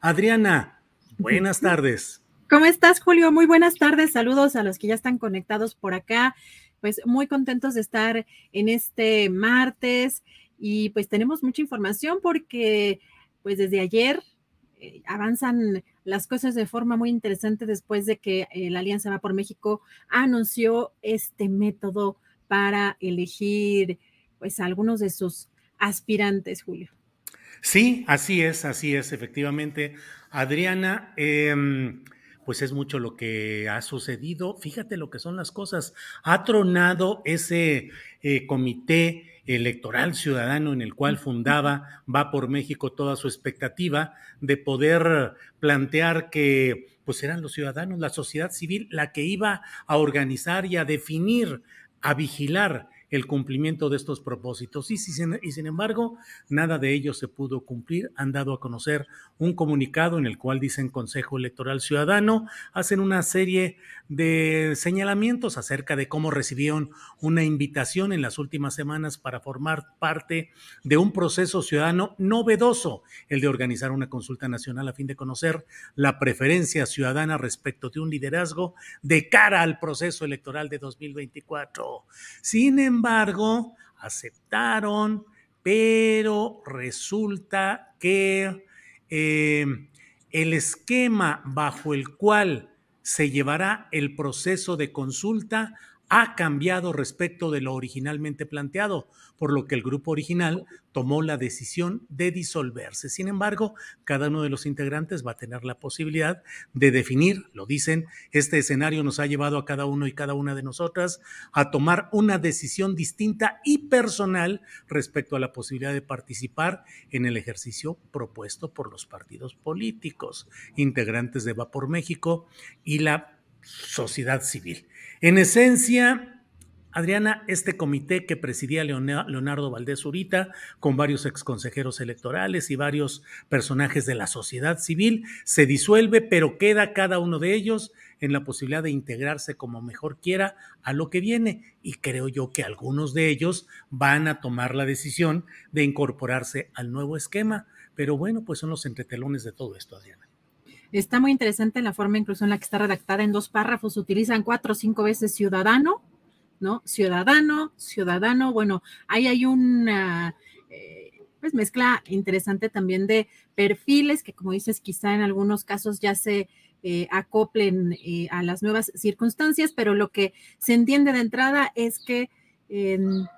Adriana, buenas tardes. ¿Cómo estás, Julio? Muy buenas tardes. Saludos a los que ya están conectados por acá. Pues muy contentos de estar en este martes y pues tenemos mucha información porque pues desde ayer eh, avanzan las cosas de forma muy interesante después de que eh, la Alianza Va por México anunció este método para elegir pues a algunos de sus aspirantes, Julio. Sí, así es, así es, efectivamente. Adriana, em, pues es mucho lo que ha sucedido. Fíjate lo que son las cosas. Ha tronado ese eh, comité electoral ciudadano en el cual fundaba Va por México toda su expectativa de poder plantear que pues eran los ciudadanos, la sociedad civil, la que iba a organizar y a definir, a vigilar el cumplimiento de estos propósitos. Y, sin, embargo, nada de ello se pudo cumplir. Han dado a conocer un comunicado en el cual dicen Consejo Electoral Ciudadano, hacen una serie de señalamientos acerca de cómo recibieron una invitación en las últimas semanas para formar parte de un proceso ciudadano novedoso, el de organizar una consulta nacional a fin de conocer la preferencia ciudadana respecto de un liderazgo de cara al proceso electoral de 2024. Sin embargo, embargo, aceptaron, pero resulta que eh, el esquema bajo el cual se llevará el proceso de consulta ha cambiado respecto de lo originalmente planteado, por lo que el grupo original tomó la decisión de disolverse. Sin embargo, cada uno de los integrantes va a tener la posibilidad de definir, lo dicen, este escenario nos ha llevado a cada uno y cada una de nosotras a tomar una decisión distinta y personal respecto a la posibilidad de participar en el ejercicio propuesto por los partidos políticos, integrantes de Va por México y la sociedad civil. En esencia, Adriana, este comité que presidía Leonardo Valdés Urita, con varios exconsejeros electorales y varios personajes de la sociedad civil, se disuelve, pero queda cada uno de ellos en la posibilidad de integrarse como mejor quiera a lo que viene. Y creo yo que algunos de ellos van a tomar la decisión de incorporarse al nuevo esquema. Pero bueno, pues son los entretelones de todo esto, Adriana. Está muy interesante la forma incluso en la que está redactada en dos párrafos. Utilizan cuatro o cinco veces ciudadano, ¿no? Ciudadano, ciudadano. Bueno, ahí hay una eh, pues mezcla interesante también de perfiles que, como dices, quizá en algunos casos ya se eh, acoplen eh, a las nuevas circunstancias, pero lo que se entiende de entrada es que,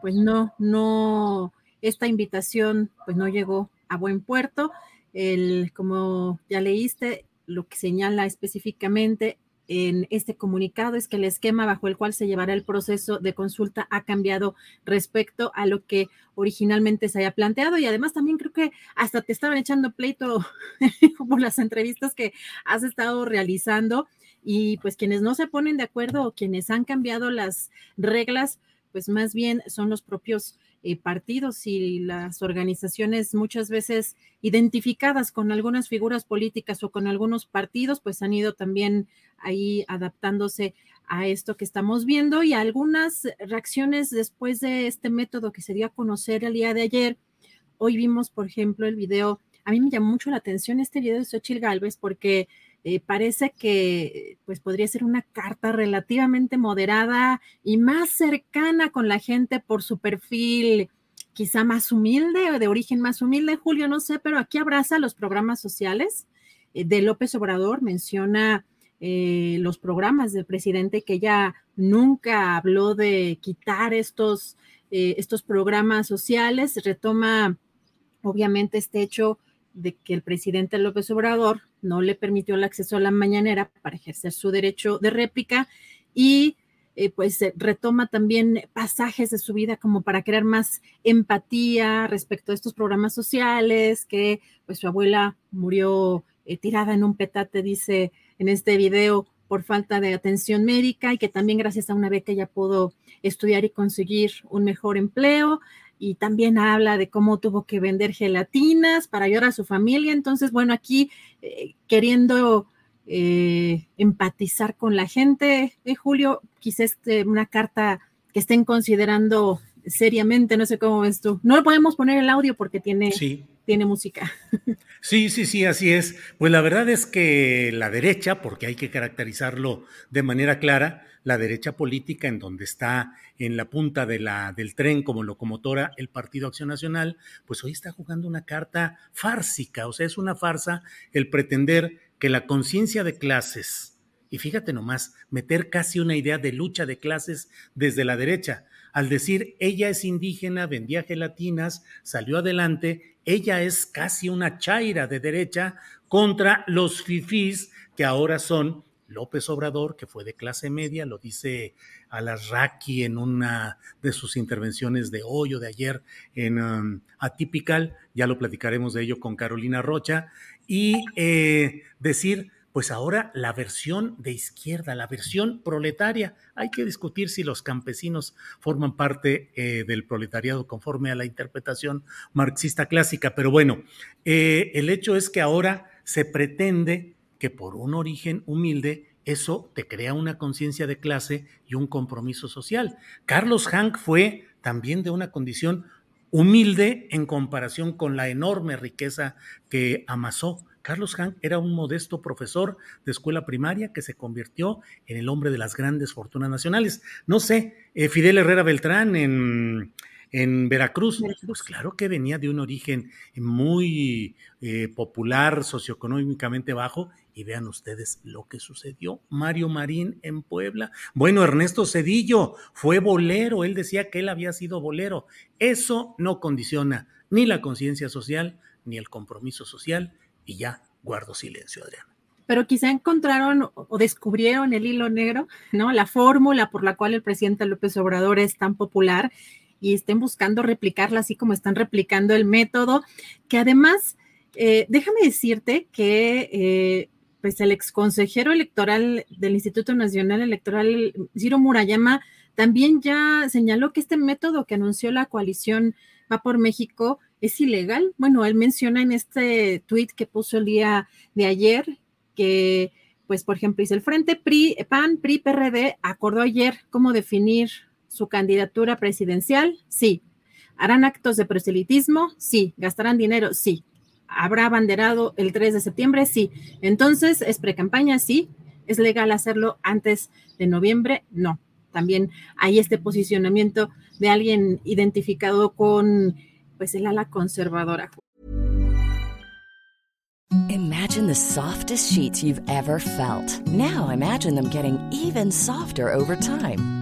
pues no, no, esta invitación pues no llegó a buen puerto. El, como ya leíste, lo que señala específicamente en este comunicado es que el esquema bajo el cual se llevará el proceso de consulta ha cambiado respecto a lo que originalmente se haya planteado. Y además también creo que hasta te estaban echando pleito por las entrevistas que has estado realizando. Y pues quienes no se ponen de acuerdo o quienes han cambiado las reglas, pues más bien son los propios eh, partidos y las organizaciones muchas veces identificadas con algunas figuras políticas o con algunos partidos, pues han ido también ahí adaptándose a esto que estamos viendo y algunas reacciones después de este método que se dio a conocer el día de ayer. Hoy vimos, por ejemplo, el video, a mí me llamó mucho la atención este video de Xochitl Galvez porque eh, parece que pues podría ser una carta relativamente moderada y más cercana con la gente por su perfil quizá más humilde o de origen más humilde, Julio, no sé, pero aquí abraza los programas sociales eh, de López Obrador, menciona eh, los programas del presidente que ya nunca habló de quitar estos, estos programas sociales, retoma obviamente este hecho de que el presidente López Obrador no le permitió el acceso a la mañanera para ejercer su derecho de réplica y eh, pues retoma también pasajes de su vida como para crear más empatía respecto a estos programas sociales, que pues su abuela murió eh, tirada en un petate, dice en este video, por falta de atención médica y que también gracias a una beca ya pudo estudiar y conseguir un mejor empleo y también habla de cómo tuvo que vender gelatinas para ayudar a su familia. Entonces, bueno, aquí eh, queriendo eh, empatizar con la gente, eh, Julio, quizás este, una carta que estén considerando seriamente, no sé cómo ves tú. No le podemos poner el audio porque tiene, tiene música. Sí, sí, sí, así es. Pues la verdad es que la derecha, porque hay que caracterizarlo de manera clara, la derecha política en donde está en la punta del tren como locomotora el Partido Acción Nacional, pues hoy está jugando una carta fársica, o sea, es una farsa el pretender que la conciencia de clases, y fíjate nomás, meter casi una idea de lucha de clases desde la derecha, al decir ella es indígena, vendía gelatinas, salió adelante, ella es casi una chaira de derecha contra los fifís que ahora son López Obrador, que fue de clase media, lo dice Alasraqui en una de sus intervenciones de hoy o de ayer en um, Atypical, ya lo platicaremos de ello con Carolina Rocha, y eh, decir, pues ahora la versión de izquierda, la versión proletaria. Hay que discutir si los campesinos forman parte eh, del proletariado conforme a la interpretación marxista clásica, pero bueno, eh, el hecho es que ahora se pretende que por un origen humilde eso te crea una conciencia de clase y un compromiso social. Carlos Hank fue también de una condición humilde en comparación con la enorme riqueza que amasó Carlos Hank era un modesto profesor de escuela primaria que se convirtió en el hombre de las grandes fortunas nacionales. No sé, eh, Fidel Herrera Beltrán en, en Veracruz, pues claro que venía de un origen muy eh, popular, socioeconómicamente bajo, y vean ustedes lo que sucedió. Mario Marín en Puebla. Bueno, Ernesto Cedillo fue bolero, él decía que él había sido bolero. Eso no condiciona ni la conciencia social, ni el compromiso social, y ya guardo silencio, Adriana. Pero quizá encontraron o descubrieron el hilo negro, ¿no? La fórmula por la cual el presidente López Obrador es tan popular y estén buscando replicarla así como están replicando el método, que además, eh, déjame decirte que eh, pues el exconsejero electoral del Instituto Nacional Electoral, Ciro Murayama, también ya señaló que este método que anunció la coalición Va por México es ilegal. Bueno, él menciona en este tweet que puso el día de ayer que, pues, por ejemplo, dice el Frente PRI, PAN, PRI, PRD acordó ayer cómo definir su candidatura presidencial. Sí. ¿Harán actos de proselitismo? Sí. ¿Gastarán dinero? Sí. ¿Habrá abanderado el 3 de septiembre? Sí. Entonces, ¿es precampaña? Sí. ¿Es legal hacerlo antes de noviembre? No. También hay este posicionamiento de alguien identificado con pues el ala conservadora. Imagine the softest sheets you've ever felt. Now imagine them getting even softer over time.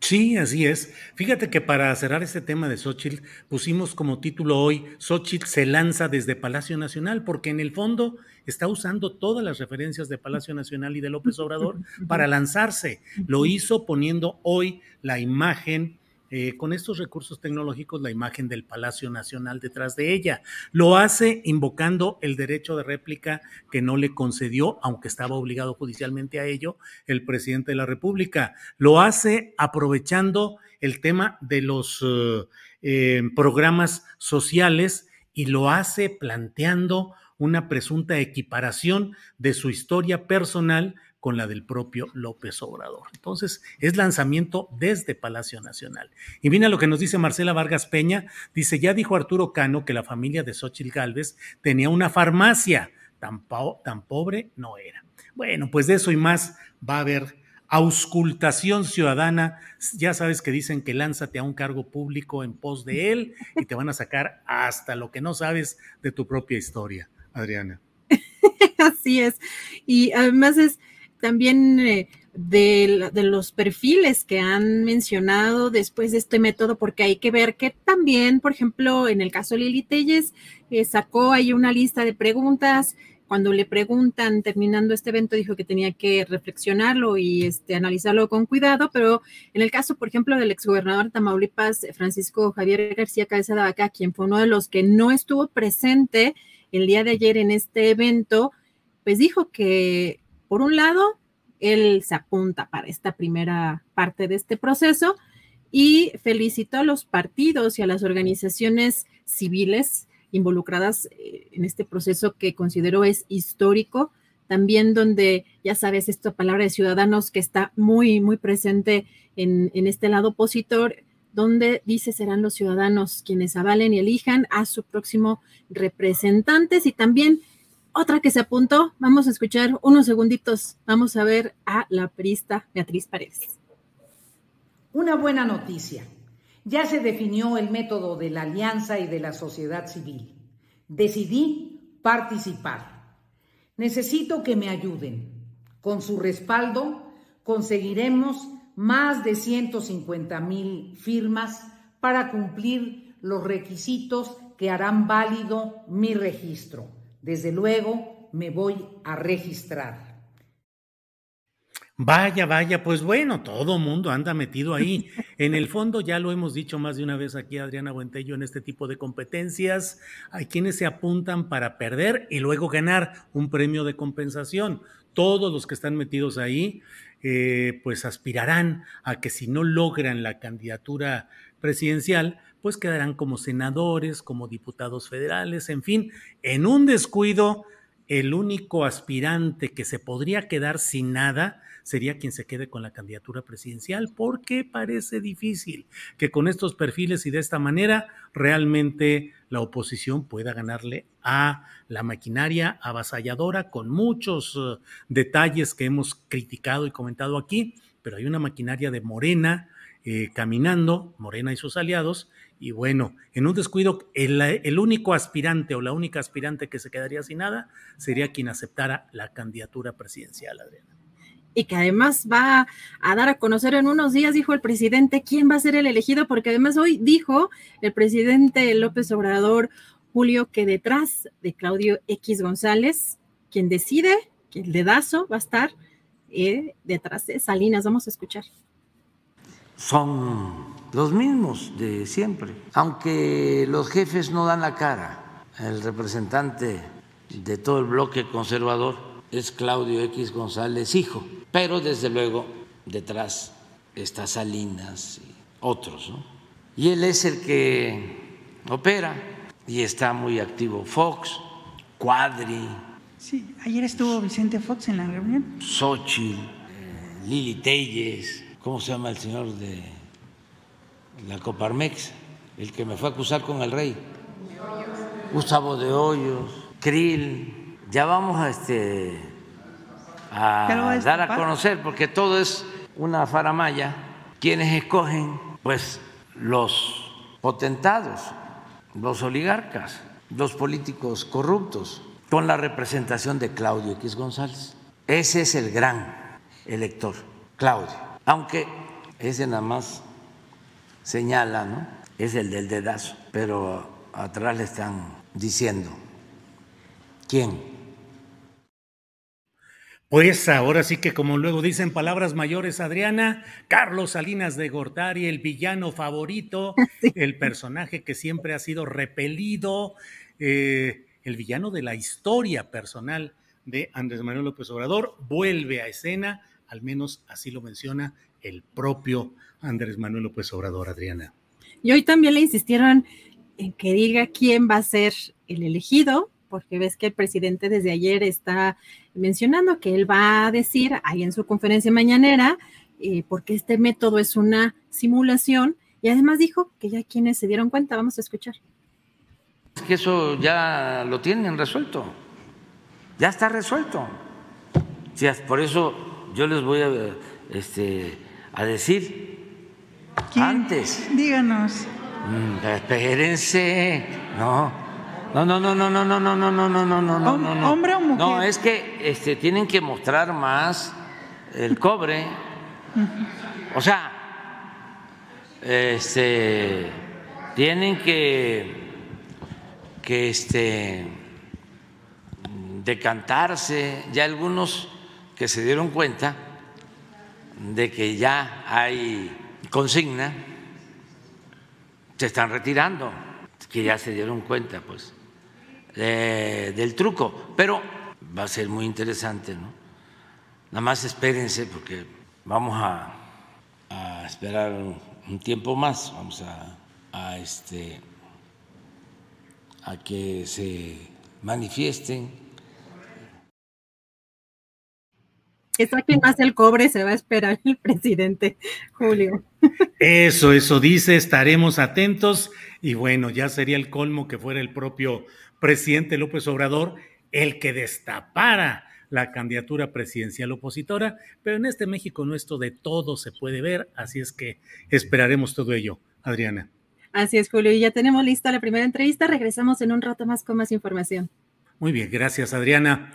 Sí, así es. Fíjate que para cerrar este tema de Xochitl, pusimos como título hoy, Xochitl se lanza desde Palacio Nacional, porque en el fondo está usando todas las referencias de Palacio Nacional y de López Obrador para lanzarse. Lo hizo poniendo hoy la imagen eh, con estos recursos tecnológicos la imagen del Palacio Nacional detrás de ella. Lo hace invocando el derecho de réplica que no le concedió, aunque estaba obligado judicialmente a ello, el presidente de la República. Lo hace aprovechando el tema de los uh, eh, programas sociales y lo hace planteando una presunta equiparación de su historia personal con la del propio López Obrador. Entonces, es lanzamiento desde Palacio Nacional. Y mira lo que nos dice Marcela Vargas Peña. Dice, ya dijo Arturo Cano que la familia de Xochitl Galvez tenía una farmacia. Tan, tan pobre no era. Bueno, pues de eso y más va a haber auscultación ciudadana. Ya sabes que dicen que lánzate a un cargo público en pos de él y te van a sacar hasta lo que no sabes de tu propia historia, Adriana. Así es. Y además es también eh, de, los perfiles que han mencionado después de este método, porque hay que ver que también, por ejemplo, en el caso de Lili Telles, eh, sacó ahí una lista de preguntas. Cuando le preguntan, terminando este evento, dijo que tenía que reflexionarlo y este, analizarlo con cuidado, pero en el caso, por ejemplo, del exgobernador de Tamaulipas, Francisco Javier García Cabeza de Vaca, quien fue uno de los que no estuvo presente el día de ayer en este evento, pues dijo que por un lado, él se apunta para esta primera parte de este proceso y felicitó a los partidos y a las organizaciones civiles involucradas eh, en este proceso que considero es histórico, también donde, ya sabes, esta palabra de ciudadanos que está muy, muy presente en, este lado opositor, donde dice serán los ciudadanos quienes avalen y elijan a su próximo representantes y también otra que se apuntó, vamos a escuchar unos segunditos, vamos a ver a la perista Beatriz Paredes. Una buena noticia. Ya se definió el método de la alianza y de la sociedad civil. Decidí participar. Necesito que me ayuden. Con su respaldo conseguiremos más de 150 mil firmas para cumplir los requisitos que harán válido mi registro. Desde luego me voy a registrar. Vaya, vaya, pues bueno, todo mundo anda metido ahí. En el fondo, ya lo hemos dicho más de una vez aquí, Adriana Buentello, en este tipo de competencias, hay quienes se apuntan para perder y luego ganar un premio de compensación. Todos los que están metidos ahí, eh, pues aspirarán a que si no logran la candidatura presidencial, pues quedarán como senadores, como diputados federales, en fin, en un descuido, el único aspirante que se podría quedar sin nada sería quien se quede con la candidatura presidencial, porque parece difícil que con estos perfiles y de esta manera realmente la oposición pueda ganarle a la maquinaria avasalladora con muchos uh, detalles que hemos criticado y comentado aquí, pero hay una maquinaria de Morena eh, caminando, Morena y sus aliados, y bueno, en un descuido, el, único aspirante o la única aspirante que se quedaría sin nada sería quien aceptara la candidatura presidencial, Adriana. Y que además va a dar a conocer en unos días, dijo el presidente, quién va a ser el elegido, porque además hoy dijo el presidente López Obrador, Julio, que detrás de Claudio X González, quien decide, que el dedazo va a estar eh, detrás de Salinas. Vamos a escuchar. Son los mismos de siempre, aunque los jefes no dan la cara. El representante de todo el bloque conservador es Claudio X González, hijo, pero desde luego detrás está Salinas y otros. Y él es el que opera y está muy activo Fox, Cuadri. Sí, ayer estuvo Vicente Fox en la reunión. Xochitl, eh, Lili Telles, ¿cómo se llama el señor de la Coparmex, el que me fue a acusar con el rey. Gustavo de Hoyos, Krill, ya vamos a este a dar a conocer porque todo es una faramaya, quienes escogen pues los potentados, los oligarcas, los políticos corruptos, con la representación de Claudio X González. Ese es el gran elector, Claudio. Aunque ese nada más señala, ¿no? Es el del dedazo, pero atrás le están diciendo quién pues ahora sí que como luego dicen palabras mayores, Adriana, Carlos Salinas de Gortari, el villano favorito, el personaje que siempre ha sido repelido, eh, el villano de la historia personal de Andrés Manuel López Obrador, vuelve a escena, al menos así lo menciona el propio Andrés Manuel López Obrador, Adriana. Y hoy también le insistieron en que diga quién va a ser el elegido porque ves que el presidente desde ayer está mencionando que él va a decir ahí en su conferencia mañanera, eh, porque este método es una simulación, y además dijo que ya quienes se dieron cuenta, vamos a escuchar. Es que eso ya lo tienen resuelto, ya está resuelto. por eso yo les voy a, este, a decir antes. Díganos. Mm, espérense, no. No, no, no, no, no, no, no, no, no, no, no, no, no, no. ¿Hombre o mujer? No, es que este, tienen que mostrar más el cobre. O sea, este, tienen que, que este, decantarse. Ya algunos que se dieron cuenta de que ya hay consigna, se están retirando, que ya se dieron cuenta, pues del truco, pero va a ser muy interesante, ¿no? Nada más espérense porque vamos a, esperar un, tiempo más, vamos a, este, a que se manifiesten. Que saquen más el cobre, se va a esperar el presidente Julio. Eso, eso dice, estaremos atentos y bueno, ya sería el colmo que fuera el propio presidente López Obrador el que destapara la candidatura presidencial opositora, pero en este México no esto de todo se puede ver, así es que esperaremos todo ello. Adriana. Así es, Julio, y ya tenemos lista la primera entrevista, regresamos en un rato más con más información. Muy bien, gracias, Adriana.